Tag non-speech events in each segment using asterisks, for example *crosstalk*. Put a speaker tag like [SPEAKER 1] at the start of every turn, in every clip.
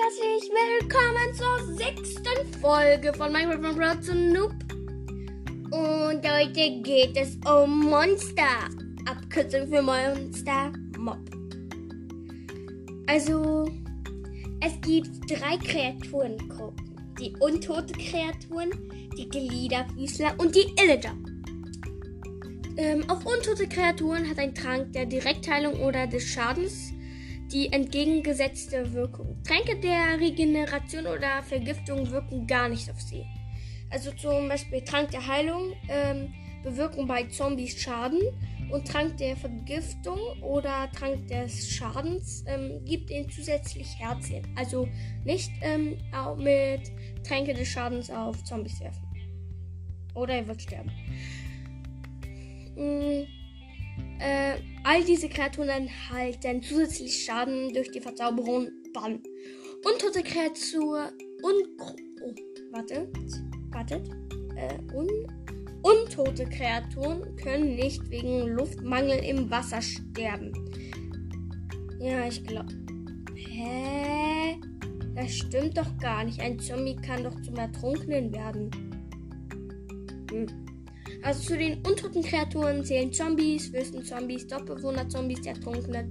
[SPEAKER 1] herzlich willkommen zur sechsten Folge von Minecraft World zu Noob. Und heute geht es um Monster. Abkürzung für Monster Mob. Also, es gibt drei Kreaturengruppen. Die untote Kreaturen, die Gliederfüßler und die Illager. Ähm, auf untote Kreaturen hat ein Trank der Direktheilung oder des Schadens die entgegengesetzte Wirkung. Tränke der Regeneration oder Vergiftung wirken gar nicht auf sie. Also zum Beispiel Trank der Heilung ähm, bewirken bei Zombies Schaden und Trank der Vergiftung oder Trank des Schadens ähm, gibt ihnen zusätzlich Herzchen. Also nicht ähm, auch mit Tränke des Schadens auf Zombies werfen. Oder er wird sterben. Mhm. Äh, all diese Kreaturen erhalten zusätzlich Schaden durch die Verzauberung Bann. Untote Kreatur und oh, wartet, wartet, äh, un, untote Kreaturen können nicht wegen Luftmangel im Wasser sterben. Ja, ich glaube. Hä? Das stimmt doch gar nicht. Ein Zombie kann doch zum Ertrunkenen werden. Hm. Also zu den untoten Kreaturen zählen Zombies, Wüstenzombies, Doppelbewohner-Zombies, der Trunkene,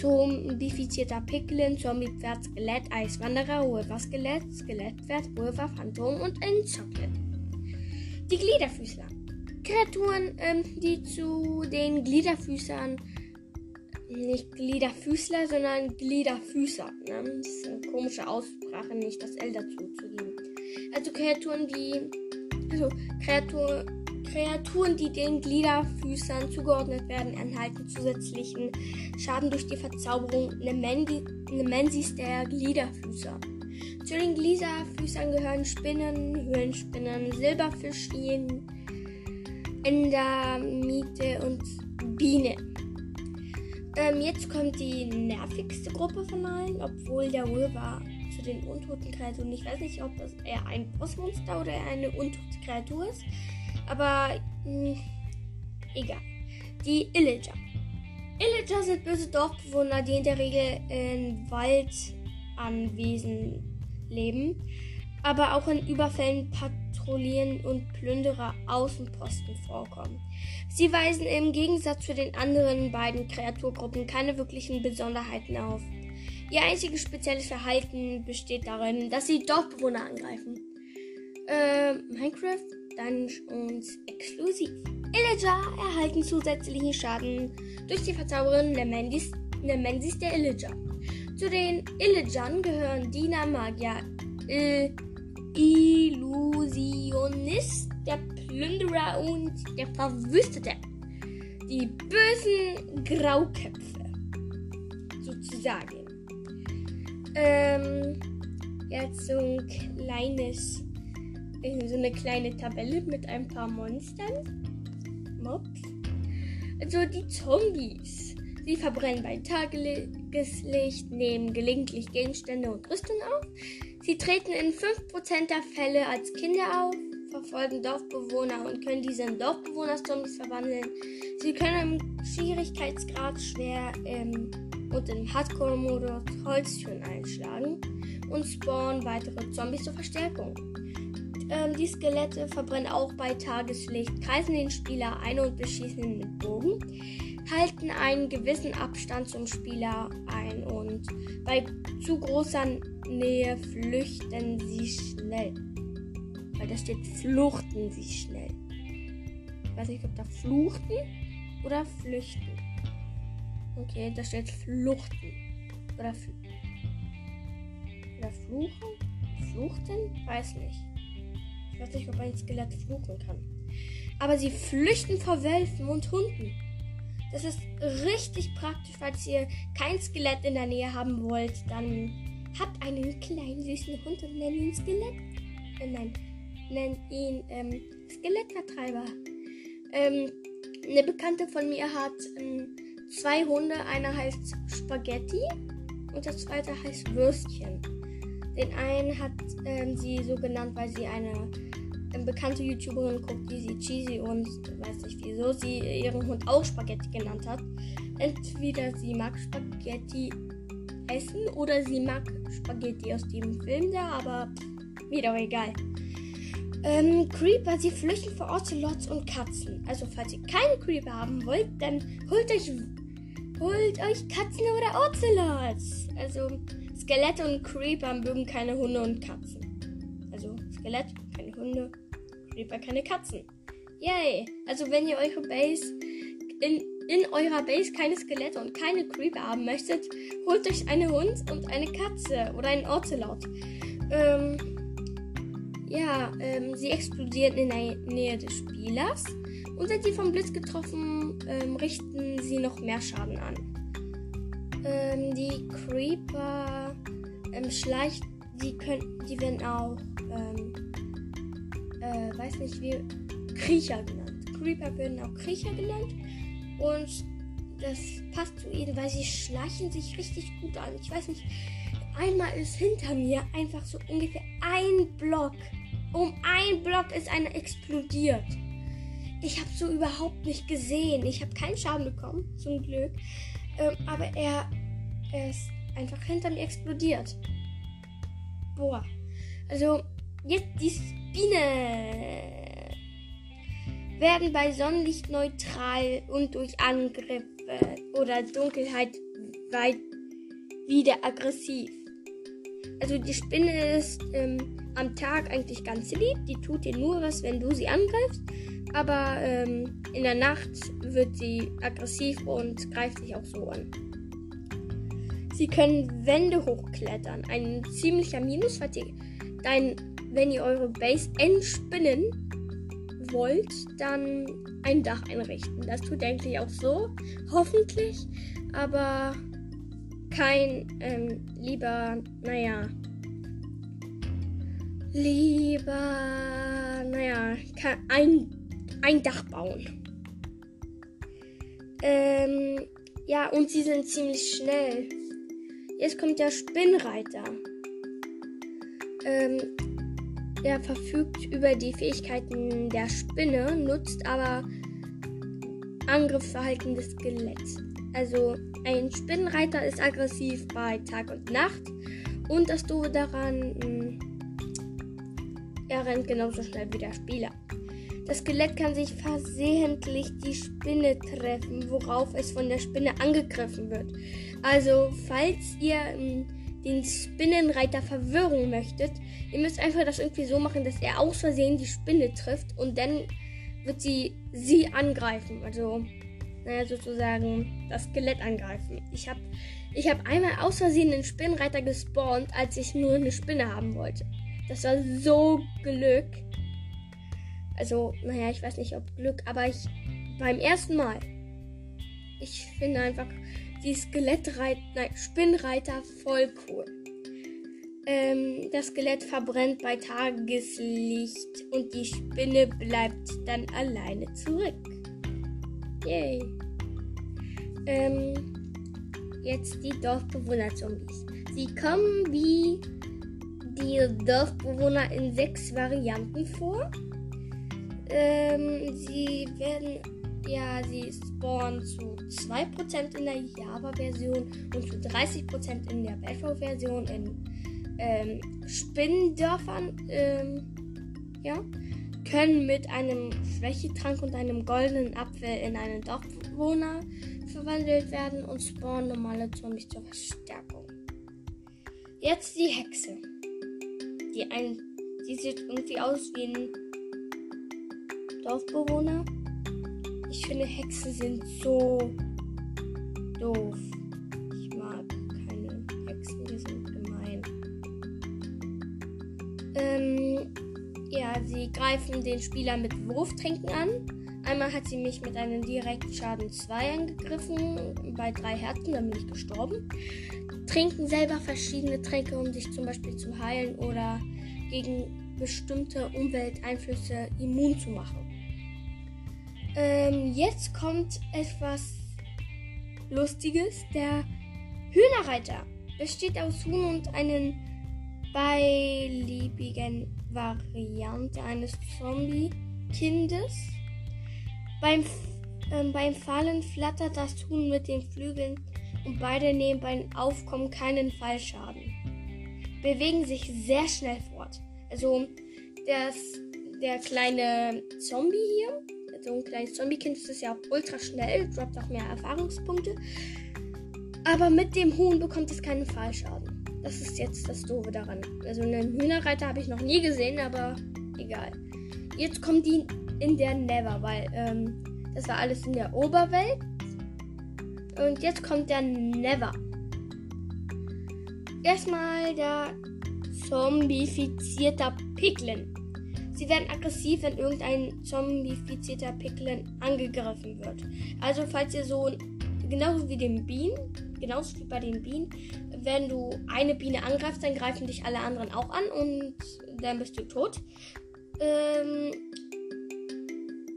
[SPEAKER 1] zombifizierter Piglin, Zombie-Pferd, Skelett, Eiswanderer, Wolfer-Skelett, Skelettpferd, Wolfer, Phantom und ein Chocolate. Die Gliederfüßler. Kreaturen, ähm, die zu den Gliederfüßern, nicht Gliederfüßler, sondern Gliederfüßer. Ne? Das ist eine komische Aussprache, nicht das L dazu zu geben. Also Kreaturen, die also Kreatur, Kreaturen, die den Gliederfüßern zugeordnet werden, erhalten zusätzlichen Schaden durch die Verzauberung Nemensis der Gliederfüßer. Zu den Gliederfüßern gehören Spinnen, Höhlenspinnen, Silberfischchen, Endermite und Biene. Ähm, jetzt kommt die nervigste Gruppe von allen, obwohl der Wolver zu den untoten Kreaturen. Ich weiß nicht, ob das eher ein Bossmonster oder eine untote Kreatur ist. Aber mh, hm, egal. Die Illager. Illager sind böse Dorfbewohner, die in der Regel in Waldanwesen leben, aber auch in Überfällen, Patrouillen und Plünderer Außenposten vorkommen. Sie weisen im Gegensatz zu den anderen beiden Kreaturgruppen keine wirklichen Besonderheiten auf. Ihr einziges spezielles Verhalten besteht darin, dass sie Dorfbewohner angreifen. Äh, Minecraft Dungeons exklusiv. Illager erhalten zusätzlichen Schaden durch die Verzauberin Nemensis, Nemensis der Illager. Zu den Illagern gehören Diener, Magier, Il Illusionist, der Plünderer und der Verwüstete. Die bösen Grauköpfe. Sozusagen. Ähm, jetzt so ein kleines, so eine kleine Tabelle mit ein paar Monstern. Mobs. Also die Zombies. Sie verbrennen bei Tageslicht, nehmen gelegentlich Gegenstände und Rüstung auf. Sie treten in 5% der Fälle als Kinder auf, verfolgen Dorfbewohner und können diese in Dorfbewohner-Zombies verwandeln. Sie können im Schwierigkeitsgrad schwer ähm, und im Hardcore-Modus Holztüren einschlagen und spawnen weitere Zombies zur Verstärkung. Ähm, die Skelette verbrennen auch bei Tageslicht, kreisen den Spieler ein und beschießen ihn mit Bogen, halten einen gewissen Abstand zum Spieler ein und bei zu großer Nähe flüchten sie schnell. Weil da steht fluchten sie schnell. Ich weiß nicht, ob da fluchten oder flüchten. Okay, da steht Fluchten. Oder, Fl oder Fluchen? Fluchten? Weiß nicht. Ich weiß nicht, ob ein Skelett fluchen kann. Aber sie flüchten vor Wölfen und Hunden. Das ist richtig praktisch, falls ihr kein Skelett in der Nähe haben wollt. Dann habt einen kleinen süßen Hund und nennt ihn Skelett. Äh, nein, nennt ihn ähm, Skelettvertreiber. Ähm, eine Bekannte von mir hat ähm, zwei Hunde. Einer heißt Spaghetti und der zweite heißt Würstchen. Den einen hat ähm, sie so genannt, weil sie eine ähm, bekannte YouTuberin guckt, die sie Cheesy und weiß nicht wieso sie ihren Hund auch Spaghetti genannt hat. Entweder sie mag Spaghetti essen oder sie mag Spaghetti aus dem Film da, aber doch egal. Ähm, Creeper, sie flüchten vor Ocelots und Katzen. Also falls ihr keine Creeper haben wollt, dann holt euch, holt euch Katzen oder Ocelots. Also Skelette und Creeper mögen keine Hunde und Katzen. Also Skelett, keine Hunde, Creeper, keine Katzen. Yay! Also wenn ihr eure Base in, in eurer Base keine Skelette und keine Creeper haben möchtet, holt euch einen Hund und eine Katze oder einen Ocelot. Ähm, ja, ähm, sie explodieren in der Nähe des Spielers und sind sie vom Blitz getroffen, ähm, richten sie noch mehr Schaden an. Ähm, die Creeper ähm, schleicht, die können, die werden auch, ähm, äh, weiß nicht wie, Kriecher genannt. Creeper werden auch Kriecher genannt und das passt zu ihnen, weil sie schleichen sich richtig gut an. Ich weiß nicht, einmal ist hinter mir einfach so ungefähr ein Block. Um ein Block ist einer explodiert. Ich habe so überhaupt nicht gesehen. Ich habe keinen Schaden bekommen, zum Glück. Ähm, aber er, er ist einfach hinter mir explodiert. Boah. Also, jetzt die Spine werden bei Sonnenlicht neutral und durch Angriffe oder Dunkelheit weit wieder aggressiv. Also die Spinne ist ähm, am Tag eigentlich ganz lieb. Die tut dir nur was, wenn du sie angreifst. Aber ähm, in der Nacht wird sie aggressiv und greift dich auch so an. Sie können Wände hochklettern. Ein ziemlicher Minus, falls ihr dein, wenn ihr eure Base entspinnen wollt, dann ein Dach einrichten. Das tut eigentlich auch so, hoffentlich, aber kein ähm, lieber, naja, lieber, naja, ein, ein Dach bauen. Ähm, ja, und sie sind ziemlich schnell. Jetzt kommt der Spinnreiter. Ähm, der verfügt über die Fähigkeiten der Spinne, nutzt aber Angriffsverhalten des Skeletts. Also ein Spinnenreiter ist aggressiv bei Tag und Nacht. Und das Doofe daran, hm, er rennt genauso schnell wie der Spieler. Das Skelett kann sich versehentlich die Spinne treffen, worauf es von der Spinne angegriffen wird. Also, falls ihr hm, den Spinnenreiter verwirren möchtet, ihr müsst einfach das irgendwie so machen, dass er aus Versehen die Spinne trifft und dann wird sie sie angreifen. Also, naja, sozusagen das Skelett angreifen. Ich habe ich hab einmal aus Versehen einen Spinnenreiter gespawnt, als ich nur eine Spinne haben wollte. Das war so Glück. Also, naja, ich weiß nicht, ob Glück, aber ich beim ersten Mal. Ich finde einfach die Skelettreiter, nein, Spinnreiter voll cool. Ähm, das Skelett verbrennt bei Tageslicht und die Spinne bleibt dann alleine zurück. Yay. Ähm, jetzt die Dorfbewohner-Zombies. Sie kommen wie die Dorfbewohner in sechs Varianten vor. Ähm, sie werden ja, sie spawnen zu 2% in der Java-Version und zu 30% in der Bedrock-Version in ähm, Spinnendörfern. Ähm, ja, können mit einem Schwächetrank und einem goldenen Apfel in einen Dorfbewohner verwandelt werden und spawnen normale Zombies zur Verstärkung. Jetzt die Hexe. Die, ein, die sieht irgendwie aus wie ein Dorfbewohner. Ich finde Hexen sind so doof. Ich mag keine Hexen, die sind gemein. Ähm, ja, sie greifen den Spieler mit Wurftränken an. Einmal hat sie mich mit einem Direktschaden 2 angegriffen, bei drei Herzen, dann bin ich gestorben. Trinken selber verschiedene Tränke, um sich zum Beispiel zu heilen oder gegen bestimmte Umwelteinflüsse immun zu machen. Ähm, jetzt kommt etwas Lustiges. Der Hühnerreiter besteht aus Huhn und einen beiliebigen Variante eines Zombie-Kindes. Beim, ähm, beim Fallen flattert das Huhn mit den Flügeln und beide nehmen beim Aufkommen keinen Fallschaden. Bewegen sich sehr schnell fort. Also das, der kleine Zombie hier, so ein kleines Zombie-Kind, ist ja auch ultra schnell, droppt auch mehr Erfahrungspunkte. Aber mit dem Huhn bekommt es keinen Fallschaden. Das ist jetzt das Doofe daran. Also einen Hühnerreiter habe ich noch nie gesehen, aber egal. Jetzt kommt die in der Never, weil ähm, das war alles in der Oberwelt. Und jetzt kommt der Never. Erstmal der zombifizierter Piglin. Sie werden aggressiv, wenn irgendein zombifizierter Piglin angegriffen wird. Also falls ihr so genauso wie den Bienen, genauso wie bei den Bienen, wenn du eine Biene angreifst, dann greifen dich alle anderen auch an und dann bist du tot. Ähm,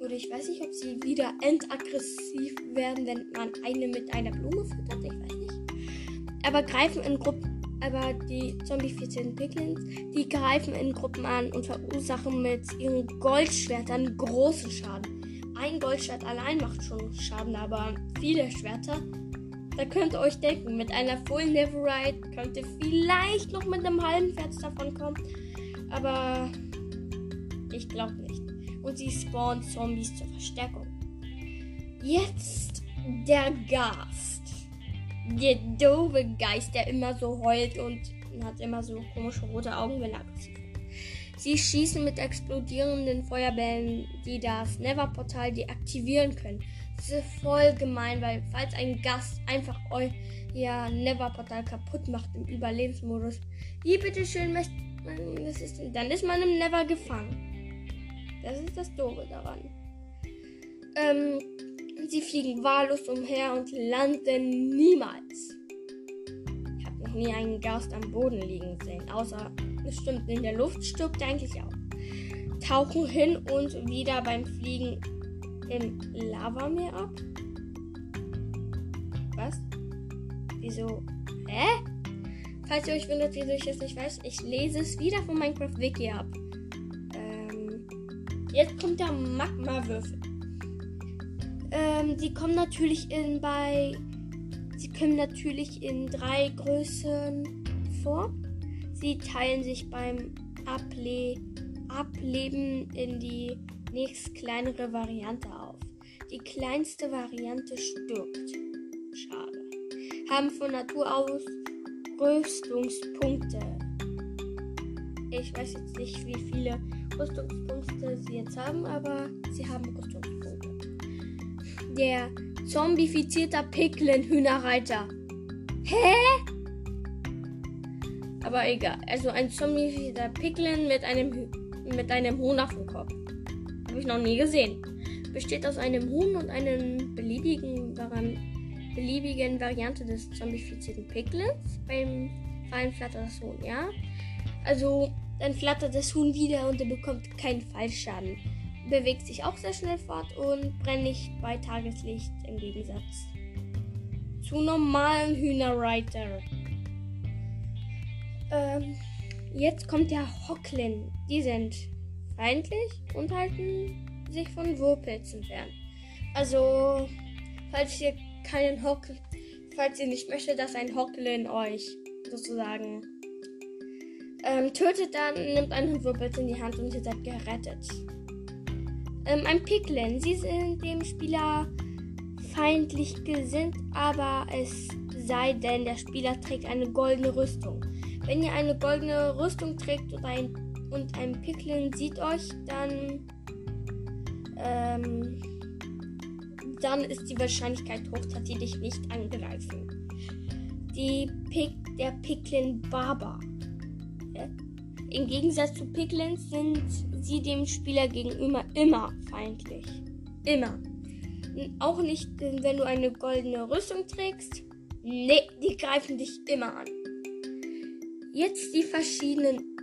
[SPEAKER 1] oder ich weiß nicht, ob sie wieder entaggressiv werden, wenn man eine mit einer Blume füttert. Ich weiß nicht. Aber greifen in Gruppen. Aber die zombifizierten Piglins, die greifen in Gruppen an und verursachen mit ihren Goldschwertern großen Schaden. Ein Goldschwert allein macht schon Schaden, aber viele Schwerter. Da könnt ihr euch denken, mit einer Full Neverite könnt ihr vielleicht noch mit einem halben Pferd davon kommen. Aber ich glaube nicht und sie spawnen Zombies zur Verstärkung. Jetzt der Gast. Der doofe Geist, der immer so heult und hat immer so komische rote Augen, wenn er aggressiv. Sie schießen mit explodierenden Feuerbällen, die das Never-Portal deaktivieren können. Das ist voll gemein, weil falls ein Gast einfach euer Never-Portal kaputt macht im Überlebensmodus, wie bitteschön möchte man, das ist, dann ist man im Never gefangen. Das ist das Doofe daran. Ähm, sie fliegen wahllos umher und landen niemals. Ich habe noch nie einen Gast am Boden liegen sehen, außer es stimmt, in der Luft stirbt er eigentlich auch. Tauchen hin und wieder beim Fliegen im Lavameer ab. Was? Wieso? Hä? Falls ihr euch wundert, wieso ich es nicht weiß, ich lese es wieder von Minecraft Wiki ab. Jetzt kommt der Magma-Würfel. Ähm, sie kommen natürlich in bei. Sie kommen natürlich in drei Größen vor. Sie teilen sich beim Able Ableben in die nächst kleinere Variante auf. Die kleinste Variante stirbt. Schade. Haben von Natur aus Rüstungspunkte. Ich weiß jetzt nicht, wie viele Rüstungspunkte sie jetzt haben, aber sie haben Rüstungspunkte. Der zombifizierter Piglin-Hühnerreiter. Hä? Aber egal. Also ein zombifizierter Piglin mit einem, mit einem Huhn auf dem Kopf. Habe ich noch nie gesehen. Besteht aus einem Huhn und einem beliebigen, daran, beliebigen Variante des zombifizierten Piglins. Beim Fallen flattert das Huhn, ja? Also dann flattert das Huhn wieder und er bekommt keinen Fallschaden. Bewegt sich auch sehr schnell fort und brennt nicht bei Tageslicht im Gegensatz zu normalen Hühnerreiter. Ähm, jetzt kommt der Hocklin. Die sind feindlich und halten sich von Wurpilzen fern. Also, falls ihr keinen Hock, falls ihr nicht möchtet, dass ein Hocklin euch sozusagen ähm, tötet dann, nimmt einen Wirbel in die Hand und ihr seid gerettet. Ähm, ein Piglin. Sie sind dem Spieler feindlich gesinnt, aber es sei denn, der Spieler trägt eine goldene Rüstung. Wenn ihr eine goldene Rüstung trägt und ein, und ein Piglin sieht euch, dann, ähm, dann ist die Wahrscheinlichkeit hoch, dass sie dich nicht angreifen. Die Pik, der Piglin Barber. Im Gegensatz zu Piglins sind sie dem Spieler gegenüber immer feindlich. Immer. Auch nicht, wenn du eine goldene Rüstung trägst. Nee, die greifen dich immer an. Jetzt die verschiedenen,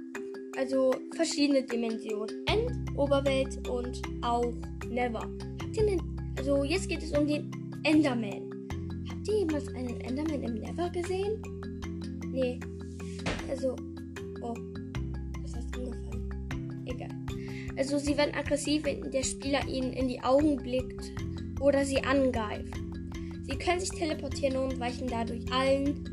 [SPEAKER 1] also verschiedene Dimensionen. End, Oberwelt und auch Never. Habt ihr einen, also jetzt geht es um den Enderman. Habt ihr jemals einen Enderman im Never gesehen? Nee. Also Oh, Also sie werden aggressiv, wenn der Spieler ihnen in die Augen blickt oder sie angreift. Sie können sich teleportieren und weichen dadurch allen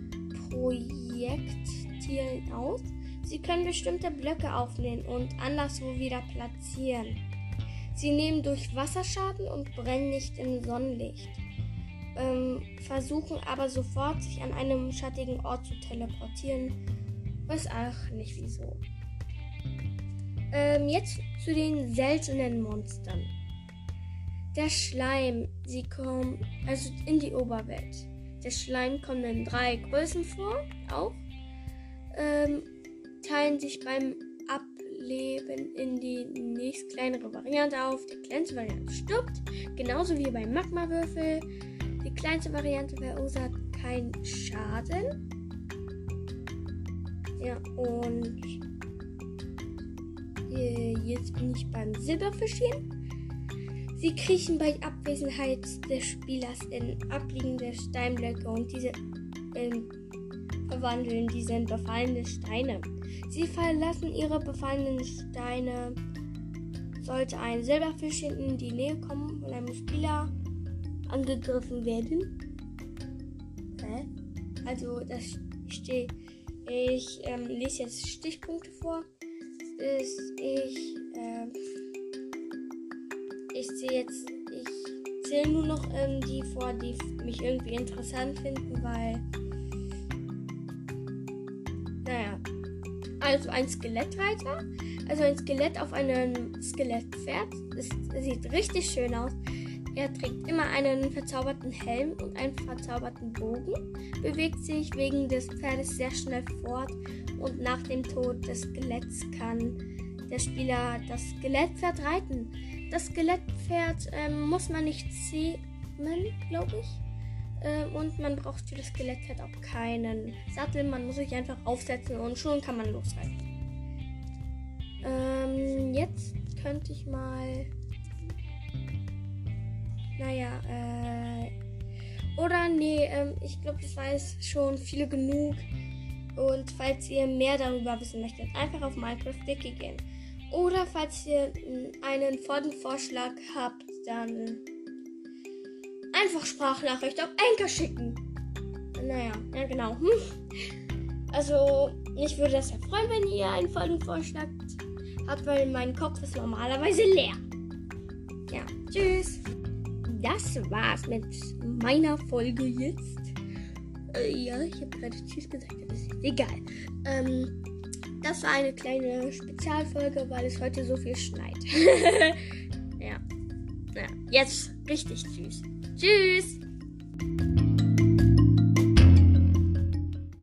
[SPEAKER 1] Projektilen aus. Sie können bestimmte Blöcke aufnehmen und anderswo wieder platzieren. Sie nehmen durch Wasserschaden und brennen nicht im Sonnenlicht. Ähm, versuchen aber sofort, sich an einem schattigen Ort zu teleportieren. Weiß auch nicht wieso. Ähm, jetzt zu den seltenen Monstern. Der Schleim, sie kommen also in die Oberwelt. Der Schleim kommt in drei Größen vor, auch. Ähm, teilen sich beim Ableben in die nächst kleinere Variante auf. Die kleinste Variante stirbt, genauso wie beim Magmawürfel. Die kleinste Variante verursacht keinen Schaden. Ja, und jetzt bin ich beim Silberfischchen. Sie kriechen bei Abwesenheit des Spielers in abliegende Steinblöcke und diese äh, verwandeln diese in befallene Steine. Sie verlassen ihre befallenen Steine. Sollte ein Silberfischchen in die Nähe kommen von einem Spieler angegriffen werden. Hä? Also das steht. Ich ähm, lese jetzt Stichpunkte vor. Ist ich äh, ich sehe jetzt, ich zähle nur noch ähm, die vor, die mich irgendwie interessant finden, weil, naja, also ein Skelettreiter, also ein Skelett auf einem Skelettpferd, das sieht richtig schön aus. Er trägt immer einen verzauberten Helm und einen verzauberten Bogen, bewegt sich wegen des Pferdes sehr schnell fort und nach dem Tod des Skeletts kann der Spieler das Skelettpferd reiten. Das Skelettpferd ähm, muss man nicht zähmen, glaube ich. Ähm, und man braucht für das Skelettpferd auch keinen Sattel. Man muss sich einfach aufsetzen und schon kann man losreiten. Ähm, jetzt könnte ich mal. Naja, äh. Oder nee, ähm, ich glaube, das weiß schon viele genug. Und falls ihr mehr darüber wissen möchtet, einfach auf Minecraft Wiki gehen. Oder falls ihr einen Vorschlag habt, dann einfach Sprachnachricht auf Anchor schicken. Naja, ja genau. Hm. *laughs* Also, ich würde das ja freuen, wenn ihr einen Folgenvorschlag habt, weil mein Kopf ist normalerweise leer. Ja, tschüss. Das war's mit meiner Folge jetzt. Äh, ja, ich habe gerade Tschüss gesagt, aber ist egal. Ähm, das war eine kleine Spezialfolge, weil es heute so viel schneit. *laughs* ja. ja. Jetzt richtig süß. Tschüss.